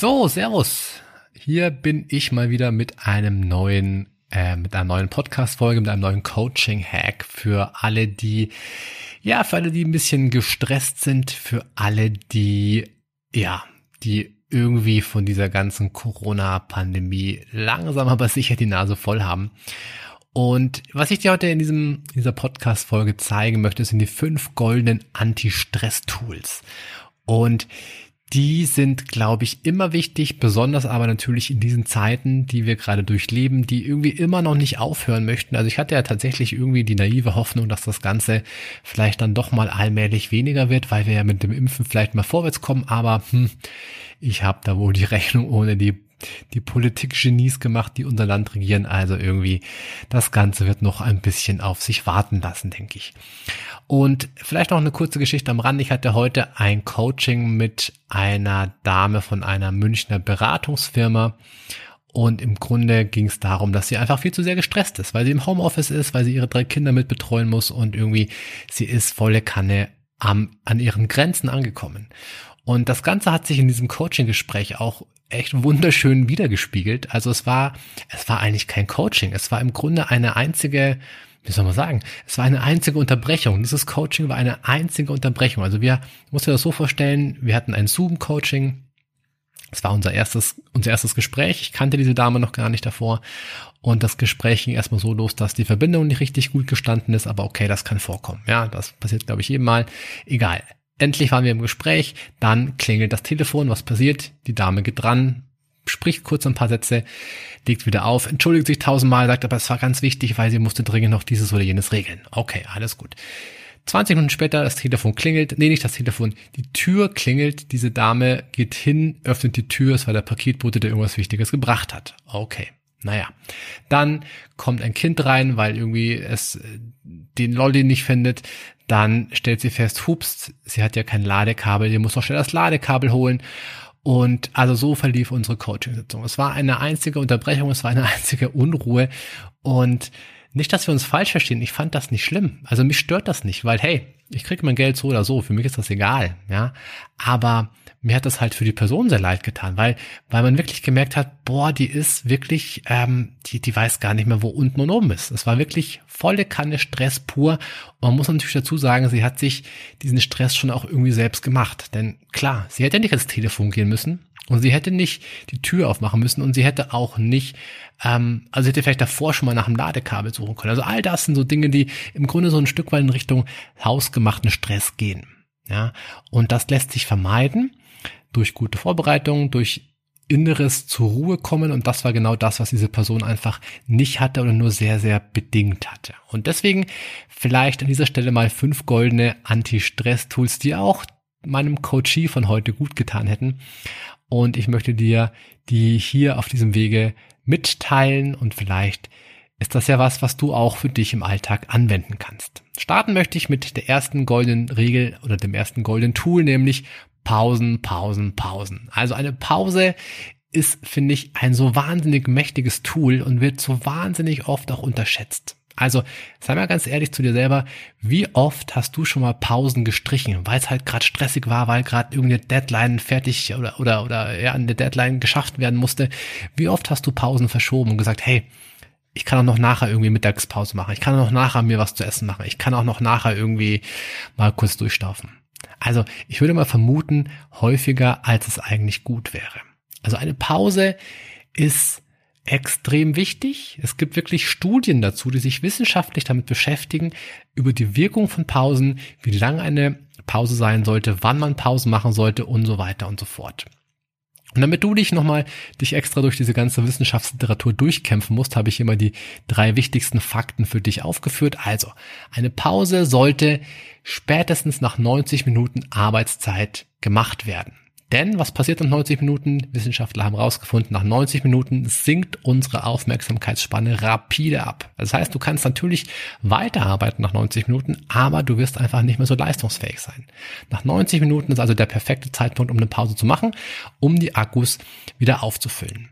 So, Servus. Hier bin ich mal wieder mit einem neuen, äh, mit einer neuen Podcast-Folge, mit einem neuen Coaching-Hack für alle, die, ja, für alle, die ein bisschen gestresst sind, für alle, die, ja, die irgendwie von dieser ganzen Corona-Pandemie langsam aber sicher die Nase voll haben. Und was ich dir heute in diesem, dieser Podcast-Folge zeigen möchte, sind die fünf goldenen Anti-Stress-Tools. Und die sind, glaube ich, immer wichtig, besonders aber natürlich in diesen Zeiten, die wir gerade durchleben, die irgendwie immer noch nicht aufhören möchten. Also ich hatte ja tatsächlich irgendwie die naive Hoffnung, dass das Ganze vielleicht dann doch mal allmählich weniger wird, weil wir ja mit dem Impfen vielleicht mal vorwärts kommen, aber hm, ich habe da wohl die Rechnung ohne die die Politik-Genies gemacht, die unser Land regieren. Also irgendwie, das Ganze wird noch ein bisschen auf sich warten lassen, denke ich. Und vielleicht noch eine kurze Geschichte am Rand. Ich hatte heute ein Coaching mit einer Dame von einer Münchner Beratungsfirma. Und im Grunde ging es darum, dass sie einfach viel zu sehr gestresst ist, weil sie im Homeoffice ist, weil sie ihre drei Kinder mit betreuen muss und irgendwie sie ist volle Kanne am, an ihren Grenzen angekommen. Und das Ganze hat sich in diesem Coaching-Gespräch auch echt wunderschön wiedergespiegelt. Also es war, es war eigentlich kein Coaching. Es war im Grunde eine einzige, wie soll man sagen, es war eine einzige Unterbrechung. Dieses Coaching war eine einzige Unterbrechung. Also wir, muss dir das so vorstellen, wir hatten ein Zoom-Coaching. Es war unser erstes, unser erstes Gespräch. Ich kannte diese Dame noch gar nicht davor. Und das Gespräch ging erstmal so los, dass die Verbindung nicht richtig gut gestanden ist. Aber okay, das kann vorkommen. Ja, das passiert, glaube ich, jedem Mal. Egal. Endlich waren wir im Gespräch, dann klingelt das Telefon, was passiert? Die Dame geht dran, spricht kurz ein paar Sätze, legt wieder auf, entschuldigt sich tausendmal, sagt aber es war ganz wichtig, weil sie musste dringend noch dieses oder jenes regeln. Okay, alles gut. 20 Minuten später, das Telefon klingelt, nee, nicht das Telefon, die Tür klingelt, diese Dame geht hin, öffnet die Tür, es war der Paketbote, der irgendwas Wichtiges gebracht hat. Okay. Naja, dann kommt ein Kind rein, weil irgendwie es äh, den Lolli nicht findet. Dann stellt sie fest, hups, sie hat ja kein Ladekabel, sie muss doch schnell das Ladekabel holen. Und also so verlief unsere Coaching-Sitzung. Es war eine einzige Unterbrechung, es war eine einzige Unruhe. Und nicht, dass wir uns falsch verstehen, ich fand das nicht schlimm. Also mich stört das nicht, weil hey, ich kriege mein Geld so oder so, für mich ist das egal, ja. Aber mir hat das halt für die Person sehr leid getan, weil, weil man wirklich gemerkt hat, boah, die ist wirklich, ähm, die, die weiß gar nicht mehr, wo unten und oben ist. Es war wirklich volle Kanne Stress pur. Und man muss natürlich dazu sagen, sie hat sich diesen Stress schon auch irgendwie selbst gemacht. Denn klar, sie hätte nicht ans Telefon gehen müssen und sie hätte nicht die Tür aufmachen müssen und sie hätte auch nicht, ähm, also sie hätte vielleicht davor schon mal nach einem Ladekabel suchen können. Also all das sind so Dinge, die im Grunde so ein Stück weit in Richtung hausgemachten Stress gehen. Ja, und das lässt sich vermeiden durch gute Vorbereitung, durch Inneres zur Ruhe kommen und das war genau das, was diese Person einfach nicht hatte oder nur sehr, sehr bedingt hatte. Und deswegen vielleicht an dieser Stelle mal fünf goldene Anti-Stress-Tools, die auch meinem Coachie von heute gut getan hätten. Und ich möchte dir die hier auf diesem Wege mitteilen und vielleicht ist das ja was, was du auch für dich im Alltag anwenden kannst. Starten möchte ich mit der ersten goldenen Regel oder dem ersten goldenen Tool, nämlich Pausen, Pausen, Pausen. Also eine Pause ist, finde ich, ein so wahnsinnig mächtiges Tool und wird so wahnsinnig oft auch unterschätzt. Also sei mal ganz ehrlich zu dir selber, wie oft hast du schon mal Pausen gestrichen, weil es halt gerade stressig war, weil gerade irgendeine Deadline fertig oder oder oder ja eine Deadline geschafft werden musste. Wie oft hast du Pausen verschoben und gesagt, hey, ich kann auch noch nachher irgendwie Mittagspause machen, ich kann auch noch nachher mir was zu essen machen, ich kann auch noch nachher irgendwie mal kurz durchstaufen. Also ich würde mal vermuten, häufiger, als es eigentlich gut wäre. Also eine Pause ist extrem wichtig. Es gibt wirklich Studien dazu, die sich wissenschaftlich damit beschäftigen, über die Wirkung von Pausen, wie lang eine Pause sein sollte, wann man Pausen machen sollte und so weiter und so fort. Und damit du dich nochmal dich extra durch diese ganze Wissenschaftsliteratur durchkämpfen musst, habe ich mal die drei wichtigsten Fakten für dich aufgeführt. Also, eine Pause sollte spätestens nach 90 Minuten Arbeitszeit gemacht werden. Denn was passiert nach 90 Minuten? Wissenschaftler haben herausgefunden, nach 90 Minuten sinkt unsere Aufmerksamkeitsspanne rapide ab. Das heißt, du kannst natürlich weiterarbeiten nach 90 Minuten, aber du wirst einfach nicht mehr so leistungsfähig sein. Nach 90 Minuten ist also der perfekte Zeitpunkt, um eine Pause zu machen, um die Akkus wieder aufzufüllen.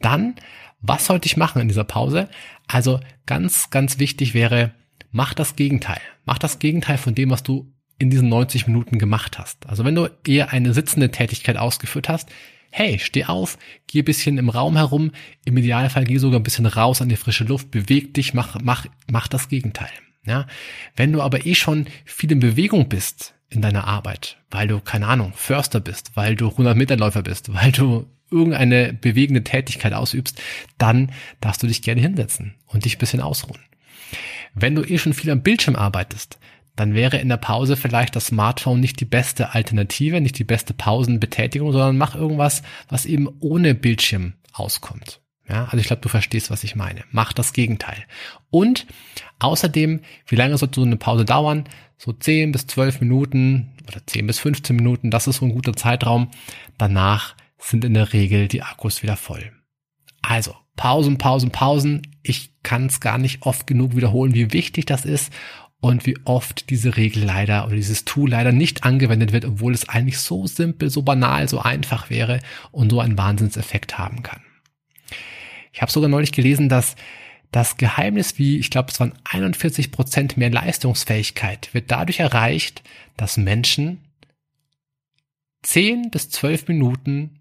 Dann, was sollte ich machen in dieser Pause? Also ganz, ganz wichtig wäre, mach das Gegenteil. Mach das Gegenteil von dem, was du in diesen 90 Minuten gemacht hast. Also wenn du eher eine sitzende Tätigkeit ausgeführt hast, hey, steh auf, geh bisschen im Raum herum, im Idealfall geh sogar ein bisschen raus an die frische Luft, beweg dich, mach, mach, mach das Gegenteil. Ja, wenn du aber eh schon viel in Bewegung bist in deiner Arbeit, weil du, keine Ahnung, Förster bist, weil du 100 Meter Läufer bist, weil du irgendeine bewegende Tätigkeit ausübst, dann darfst du dich gerne hinsetzen und dich bisschen ausruhen. Wenn du eh schon viel am Bildschirm arbeitest, dann wäre in der Pause vielleicht das Smartphone nicht die beste Alternative, nicht die beste Pausenbetätigung, sondern mach irgendwas, was eben ohne Bildschirm auskommt. Ja, also ich glaube, du verstehst, was ich meine. Mach das Gegenteil. Und außerdem, wie lange sollte so eine Pause dauern? So 10 bis 12 Minuten oder 10 bis 15 Minuten, das ist so ein guter Zeitraum. Danach sind in der Regel die Akkus wieder voll. Also, Pausen, Pausen, Pausen. Ich kann es gar nicht oft genug wiederholen, wie wichtig das ist und wie oft diese Regel leider oder dieses Tool leider nicht angewendet wird, obwohl es eigentlich so simpel, so banal, so einfach wäre und so einen Wahnsinnseffekt haben kann. Ich habe sogar neulich gelesen, dass das Geheimnis wie, ich glaube, es waren 41 Prozent mehr Leistungsfähigkeit wird dadurch erreicht, dass Menschen 10 bis 12 Minuten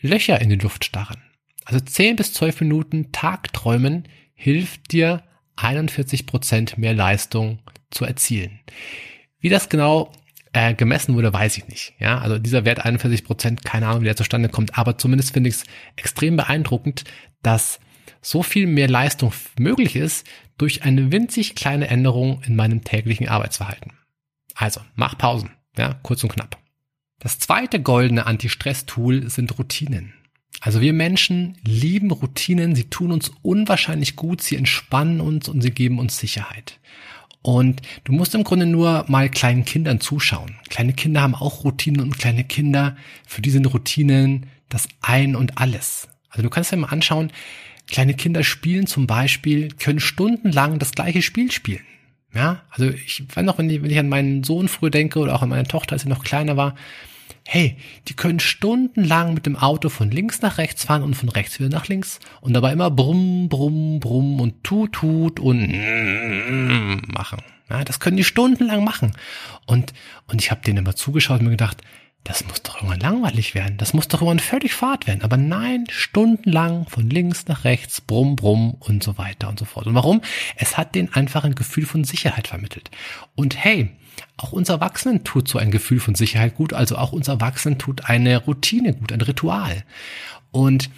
Löcher in die Luft starren. Also 10 bis 12 Minuten Tagträumen hilft dir 41 Prozent mehr Leistung zu erzielen. Wie das genau äh, gemessen wurde, weiß ich nicht. Ja, also dieser Wert 41 Prozent, keine Ahnung, wie der zustande kommt, aber zumindest finde ich es extrem beeindruckend, dass so viel mehr Leistung möglich ist durch eine winzig kleine Änderung in meinem täglichen Arbeitsverhalten. Also, mach Pausen. Ja, kurz und knapp. Das zweite goldene Anti-Stress-Tool sind Routinen. Also wir Menschen lieben Routinen, sie tun uns unwahrscheinlich gut, sie entspannen uns und sie geben uns Sicherheit. Und du musst im Grunde nur mal kleinen Kindern zuschauen. Kleine Kinder haben auch Routinen und kleine Kinder, für die sind Routinen das Ein und Alles. Also du kannst dir mal anschauen, kleine Kinder spielen zum Beispiel, können stundenlang das gleiche Spiel spielen. Ja, also ich weiß noch, wenn ich, wenn ich an meinen Sohn früher denke oder auch an meine Tochter, als sie noch kleiner war, hey, die können stundenlang mit dem Auto von links nach rechts fahren und von rechts wieder nach links und dabei immer brumm, brumm, brumm und tut, tut und machen. Ja, das können die stundenlang machen. Und, und ich habe denen immer zugeschaut und mir gedacht, das muss doch irgendwann langweilig werden. Das muss doch irgendwann völlig fad werden. Aber nein, stundenlang von links nach rechts, brumm, brumm und so weiter und so fort. Und warum? Es hat denen einfach ein Gefühl von Sicherheit vermittelt. Und hey, auch uns Erwachsenen tut so ein Gefühl von Sicherheit gut, also auch uns Erwachsenen tut eine Routine gut, ein Ritual. Und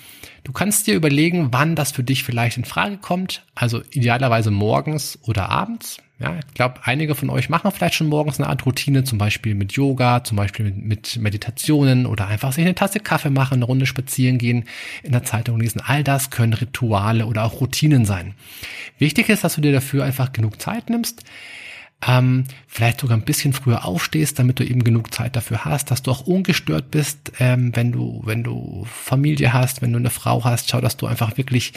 du kannst dir überlegen, wann das für dich vielleicht in Frage kommt, also idealerweise morgens oder abends. Ja, ich glaube, einige von euch machen vielleicht schon morgens eine Art Routine, zum Beispiel mit Yoga, zum Beispiel mit, mit Meditationen oder einfach sich eine Tasse Kaffee machen, eine Runde spazieren gehen, in der Zeitung lesen. All das können Rituale oder auch Routinen sein. Wichtig ist, dass du dir dafür einfach genug Zeit nimmst ähm, vielleicht sogar ein bisschen früher aufstehst, damit du eben genug Zeit dafür hast, dass du auch ungestört bist, ähm, wenn du, wenn du Familie hast, wenn du eine Frau hast, schau, dass du einfach wirklich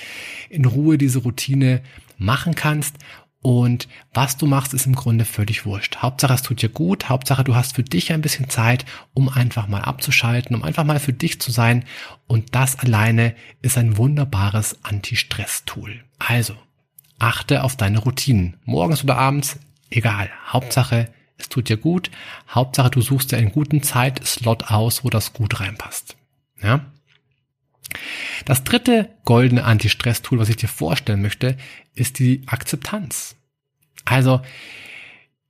in Ruhe diese Routine machen kannst. Und was du machst, ist im Grunde völlig wurscht. Hauptsache, es tut dir gut. Hauptsache, du hast für dich ein bisschen Zeit, um einfach mal abzuschalten, um einfach mal für dich zu sein. Und das alleine ist ein wunderbares Anti-Stress-Tool. Also, achte auf deine Routinen. Morgens oder abends egal. Hauptsache, es tut dir gut. Hauptsache, du suchst dir einen guten Zeitslot aus, wo das gut reinpasst. Ja? Das dritte goldene Anti-Stress-Tool, was ich dir vorstellen möchte, ist die Akzeptanz. Also,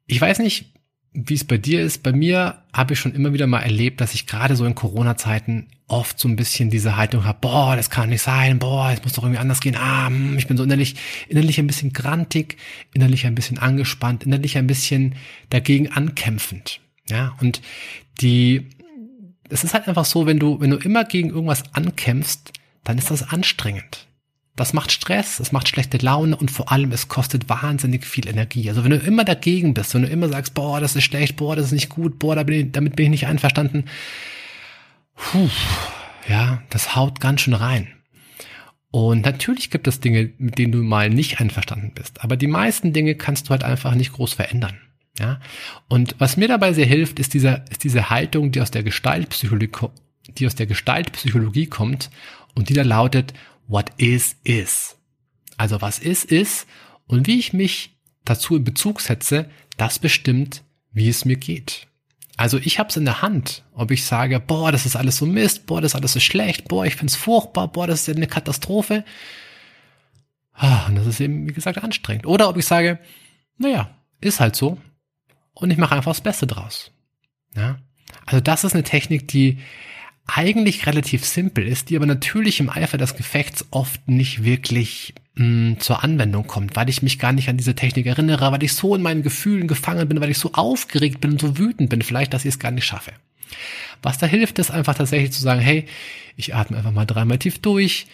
ich weiß nicht, wie es bei dir ist. Bei mir habe ich schon immer wieder mal erlebt, dass ich gerade so in Corona-Zeiten oft so ein bisschen diese Haltung habe, boah, das kann nicht sein, boah, es muss doch irgendwie anders gehen, ah, hm, ich bin so innerlich, innerlich ein bisschen grantig, innerlich ein bisschen angespannt, innerlich ein bisschen dagegen ankämpfend. Ja, und die, es ist halt einfach so, wenn du, wenn du immer gegen irgendwas ankämpfst, dann ist das anstrengend. Das macht Stress, es macht schlechte Laune und vor allem es kostet wahnsinnig viel Energie. Also wenn du immer dagegen bist, wenn du immer sagst, boah, das ist schlecht, boah, das ist nicht gut, boah, damit bin ich, nicht einverstanden, puh, ja, das haut ganz schön rein. Und natürlich gibt es Dinge, mit denen du mal nicht einverstanden bist. Aber die meisten Dinge kannst du halt einfach nicht groß verändern. Ja. Und was mir dabei sehr hilft, ist diese, ist diese Haltung, die aus der Gestaltpsychologie, die aus der Gestaltpsychologie kommt und die da lautet, what is, is. Also was ist, ist und wie ich mich dazu in Bezug setze, das bestimmt, wie es mir geht. Also ich habe es in der Hand, ob ich sage, boah, das ist alles so Mist, boah, das ist alles so schlecht, boah, ich find's furchtbar, boah, das ist eine Katastrophe. Ah, und das ist eben, wie gesagt, anstrengend. Oder ob ich sage, naja, ist halt so und ich mache einfach das Beste draus. Ja? Also das ist eine Technik, die eigentlich relativ simpel ist, die aber natürlich im Eifer des Gefechts oft nicht wirklich mh, mm, zur Anwendung kommt, weil ich mich gar nicht an diese Technik erinnere, weil ich so in meinen Gefühlen gefangen bin, weil ich so aufgeregt bin und so wütend bin, vielleicht, dass ich es gar nicht schaffe. Was da hilft, ist einfach tatsächlich zu sagen, hey, ich atme einfach mal dreimal tief durch,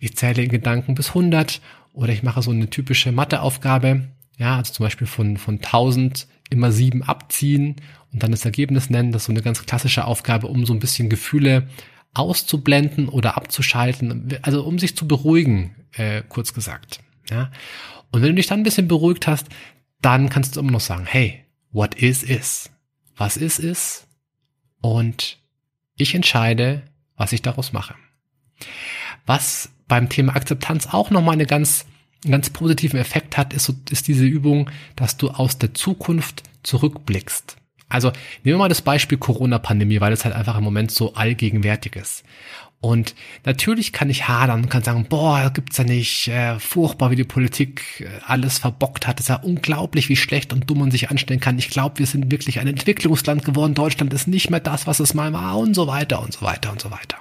ich zähle in Gedanken bis 100 oder ich mache so eine typische Matheaufgabe, ja, also zum Beispiel von, von 1000 immer sieben abziehen und dann das Ergebnis nennen. Das ist so eine ganz klassische Aufgabe, um so ein bisschen Gefühle auszublenden oder abzuschalten, also um sich zu beruhigen, äh, kurz gesagt. Ja? Und wenn du dich dann ein bisschen beruhigt hast, dann kannst du immer noch sagen, hey, what is is? Was ist ist? Und ich entscheide, was ich daraus mache. Was beim Thema Akzeptanz auch nochmal eine ganz, einen ganz positiven Effekt hat, ist, ist diese Übung, dass du aus der Zukunft zurückblickst. Also nehmen wir mal das Beispiel Corona-Pandemie, weil es halt einfach im Moment so allgegenwärtig ist. Und natürlich kann ich hadern und kann sagen, boah, gibt's ja nicht, äh, furchtbar, wie die Politik äh, alles verbockt hat. Es ist ja unglaublich, wie schlecht und dumm man sich anstellen kann. Ich glaube, wir sind wirklich ein Entwicklungsland geworden. Deutschland ist nicht mehr das, was es mal war und so weiter und so weiter und so weiter.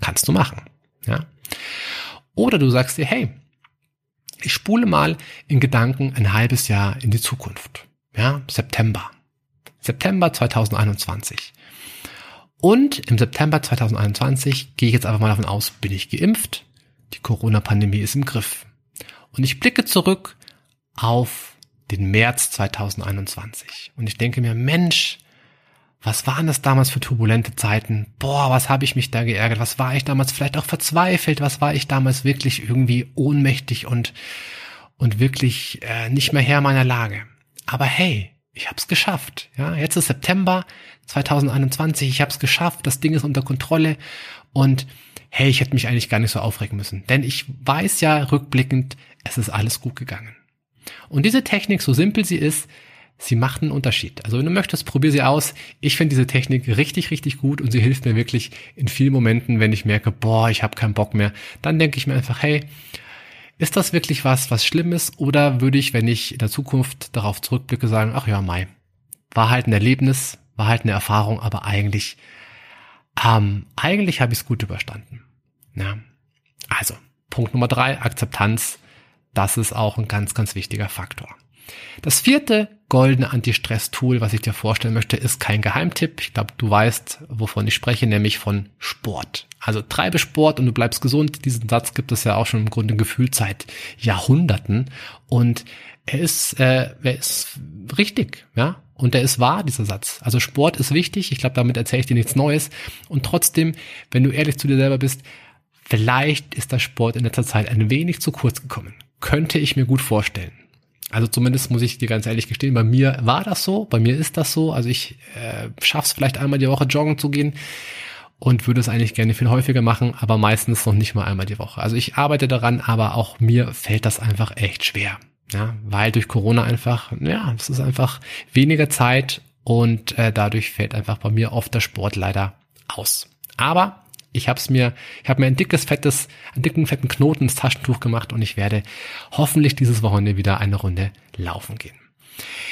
Kannst du machen, ja. Oder du sagst dir, hey, ich spule mal in Gedanken ein halbes Jahr in die Zukunft. Ja, September. September 2021. Und im September 2021 gehe ich jetzt einfach mal davon aus, bin ich geimpft, die Corona-Pandemie ist im Griff. Und ich blicke zurück auf den März 2021. Und ich denke mir, Mensch, was waren das damals für turbulente Zeiten? Boah, was habe ich mich da geärgert? Was war ich damals vielleicht auch verzweifelt? Was war ich damals wirklich irgendwie ohnmächtig und, und wirklich äh, nicht mehr Herr meiner Lage? Aber hey, ich habe es geschafft. Ja, jetzt ist September 2021, ich habe es geschafft, das Ding ist unter Kontrolle und hey, ich hätte mich eigentlich gar nicht so aufregen müssen, denn ich weiß ja rückblickend, es ist alles gut gegangen. Und diese Technik, so simpel sie ist, sie macht einen Unterschied. Also wenn du möchtest, probier sie aus. Ich finde diese Technik richtig, richtig gut und sie hilft mir wirklich in vielen Momenten, wenn ich merke, boah, ich habe keinen Bock mehr. Dann denke ich mir einfach, hey, ist das wirklich was, was schlimm ist? Oder würde ich, wenn ich in der Zukunft darauf zurückblicke, sagen, ach ja, Mai, war halt ein Erlebnis, war halt eine Erfahrung, aber eigentlich, ähm, eigentlich habe ich es gut überstanden. Ja. Also, Punkt Nummer drei, Akzeptanz. Das ist auch ein ganz, ganz wichtiger Faktor. Das vierte goldene Anti-Stress-Tool, was ich dir vorstellen möchte, ist kein Geheimtipp. Ich glaube, du weißt, wovon ich spreche, nämlich von Sport. Also treibe Sport und du bleibst gesund. Diesen Satz gibt es ja auch schon im Grunde gefühlt seit Jahrhunderten. Und er ist, äh, er ist richtig, ja. Und er ist wahr, dieser Satz. Also Sport ist wichtig. Ich glaube, damit erzähle ich dir nichts Neues. Und trotzdem, wenn du ehrlich zu dir selber bist, vielleicht ist der Sport in letzter Zeit ein wenig zu kurz gekommen. Könnte ich mir gut vorstellen. Also zumindest muss ich dir ganz ehrlich gestehen, bei mir war das so, bei mir ist das so. Also ich äh, schaff's vielleicht einmal die Woche joggen zu gehen und würde es eigentlich gerne viel häufiger machen, aber meistens noch nicht mal einmal die Woche. Also ich arbeite daran, aber auch mir fällt das einfach echt schwer. Ja, weil durch Corona einfach, ja, es ist einfach weniger Zeit und äh, dadurch fällt einfach bei mir oft der Sport leider aus. Aber ich habe mir, ich habe mir ein dickes, fettes, einen dicken, fetten Knoten ins Taschentuch gemacht und ich werde hoffentlich dieses Wochenende wieder eine Runde laufen gehen.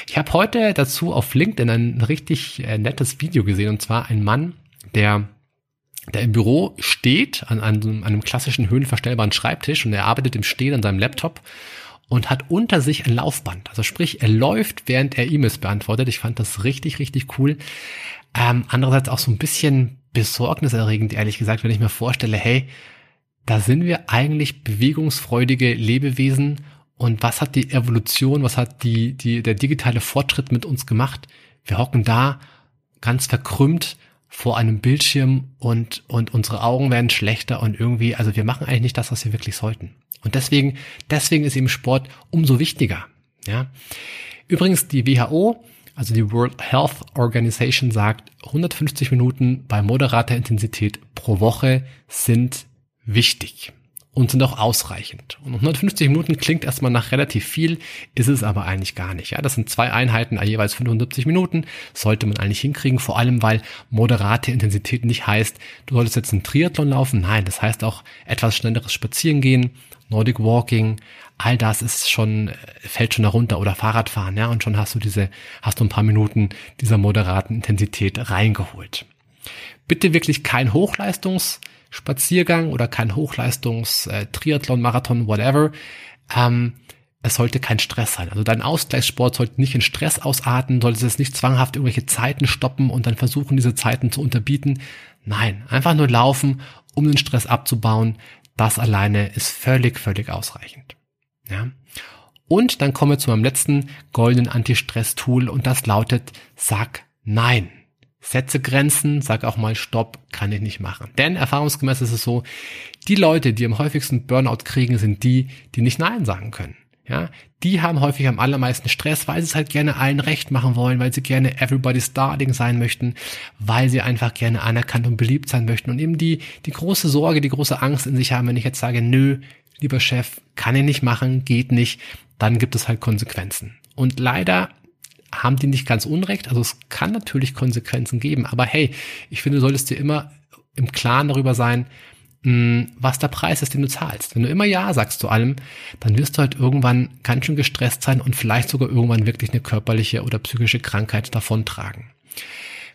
Ich habe heute dazu auf LinkedIn ein richtig äh, nettes Video gesehen und zwar ein Mann, der der im Büro steht an einem, einem klassischen höhenverstellbaren Schreibtisch und er arbeitet im Stehen an seinem Laptop und hat unter sich ein Laufband. Also sprich, er läuft, während er E-Mails beantwortet. Ich fand das richtig, richtig cool. Ähm, andererseits auch so ein bisschen besorgniserregend, ehrlich gesagt, wenn ich mir vorstelle, hey, da sind wir eigentlich bewegungsfreudige Lebewesen und was hat die Evolution, was hat die, die, der digitale Fortschritt mit uns gemacht? Wir hocken da ganz verkrümmt vor einem Bildschirm und, und unsere Augen werden schlechter und irgendwie, also wir machen eigentlich nicht das, was wir wirklich sollten. Und deswegen, deswegen ist eben Sport umso wichtiger. Ja. Übrigens, die WHO, also die World Health Organization sagt, 150 Minuten bei moderater Intensität pro Woche sind wichtig und sind auch ausreichend. Und 150 Minuten klingt erstmal nach relativ viel, ist es aber eigentlich gar nicht. Ja, das sind zwei Einheiten, jeweils 75 Minuten, sollte man eigentlich hinkriegen, vor allem weil moderate Intensität nicht heißt, du solltest jetzt einen Triathlon laufen. Nein, das heißt auch etwas schnelleres Spazierengehen, Nordic Walking, all das ist schon, fällt schon darunter oder Fahrradfahren, ja, und schon hast du diese, hast du ein paar Minuten dieser moderaten Intensität reingeholt. Bitte wirklich kein Hochleistungs- Spaziergang oder kein Hochleistungs äh, Marathon, whatever. Ähm, es sollte kein Stress sein. Also dein Ausgleichssport sollte nicht in Stress ausarten, sollte es nicht zwanghaft irgendwelche Zeiten stoppen und dann versuchen, diese Zeiten zu unterbieten. Nein, einfach nur laufen, um den Stress abzubauen. Das alleine ist völlig, völlig ausreichend. Ja. Und dann kommen wir zu meinem letzten goldenen Anti-Stress-Tool und das lautet, sag nein. Setze Grenzen, sag auch mal Stopp, kann ich nicht machen. Denn erfahrungsgemäß ist es so, die Leute, die am häufigsten Burnout kriegen, sind die, die nicht Nein sagen können. Ja, die haben häufig am allermeisten Stress, weil sie es halt gerne allen recht machen wollen, weil sie gerne everybody's darling sein möchten, weil sie einfach gerne anerkannt und beliebt sein möchten und eben die, die große Sorge, die große Angst in sich haben, wenn ich jetzt sage, nö, lieber Chef, kann ich nicht machen, geht nicht, dann gibt es halt Konsequenzen. Und leider haben die nicht ganz unrecht. Also es kann natürlich Konsequenzen geben, aber hey, ich finde, du solltest dir immer im Klaren darüber sein, hm, was der Preis ist, den du zahlst. Wenn du immer Ja sagst zu allem, dann wirst du halt irgendwann ganz schön gestresst sein und vielleicht sogar irgendwann wirklich eine körperliche oder psychische Krankheit davontragen.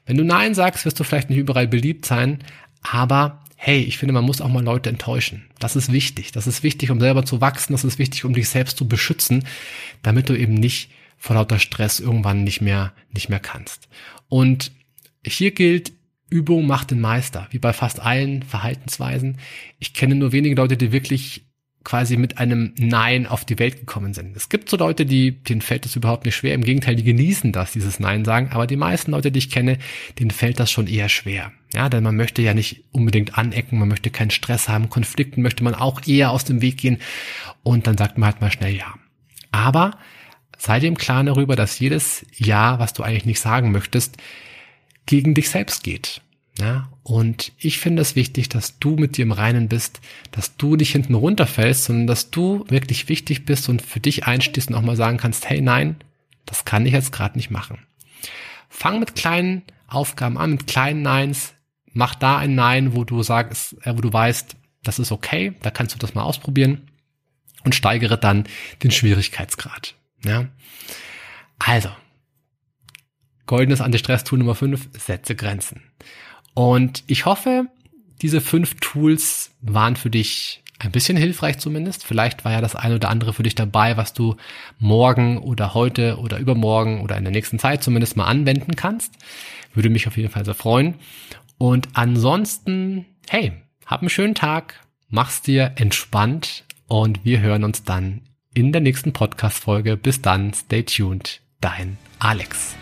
Wenn du Nein sagst, wirst du vielleicht nicht überall beliebt sein, aber hey, ich finde, man muss auch mal Leute enttäuschen. Das ist wichtig. Das ist wichtig, um selber zu wachsen. Das ist wichtig, um dich selbst zu beschützen, damit du eben nicht vor lauter Stress irgendwann nicht mehr, nicht mehr kannst. Und hier gilt, Übung macht den Meister, wie bei fast allen Verhaltensweisen. Ich kenne nur wenige Leute, die wirklich quasi mit einem Nein auf die Welt gekommen sind. Es gibt so Leute, die, denen fällt das überhaupt nicht schwer. Im Gegenteil, die genießen das, dieses Nein sagen. Aber die meisten Leute, die ich kenne, denen fällt das schon eher schwer. Ja, denn man möchte ja nicht unbedingt anecken, man möchte keinen Stress haben. Konflikten möchte man auch eher aus dem Weg gehen. Und dann sagt man halt mal schnell Ja. Aber sei dir im Klaren darüber, dass jedes Ja, was du eigentlich nicht sagen möchtest, gegen dich selbst geht. Ja, und ich finde es wichtig, dass du mit dir im Reinen bist, dass du nicht hinten runterfällst, sondern dass du wirklich wichtig bist und für dich einstehst und auch mal sagen kannst, hey nein, das kann ich jetzt gerade nicht machen. Fang mit kleinen Aufgaben an, mit kleinen Neins. Mach da ein Nein, wo du sagst, äh, wo du weißt, das ist okay, da kannst du das mal ausprobieren und steigere dann den Schwierigkeitsgrad. Ja. Also, goldenes Anti-Stress-Tool Nummer 5, setze Grenzen. Und ich hoffe, diese fünf Tools waren für dich ein bisschen hilfreich zumindest. Vielleicht war ja das eine oder andere für dich dabei, was du morgen oder heute oder übermorgen oder in der nächsten Zeit zumindest mal anwenden kannst. Würde mich auf jeden Fall sehr freuen. Und ansonsten, hey, hab einen schönen Tag, mach's dir entspannt und wir hören uns dann in der nächsten Podcast-Folge. Bis dann, stay tuned, dein Alex.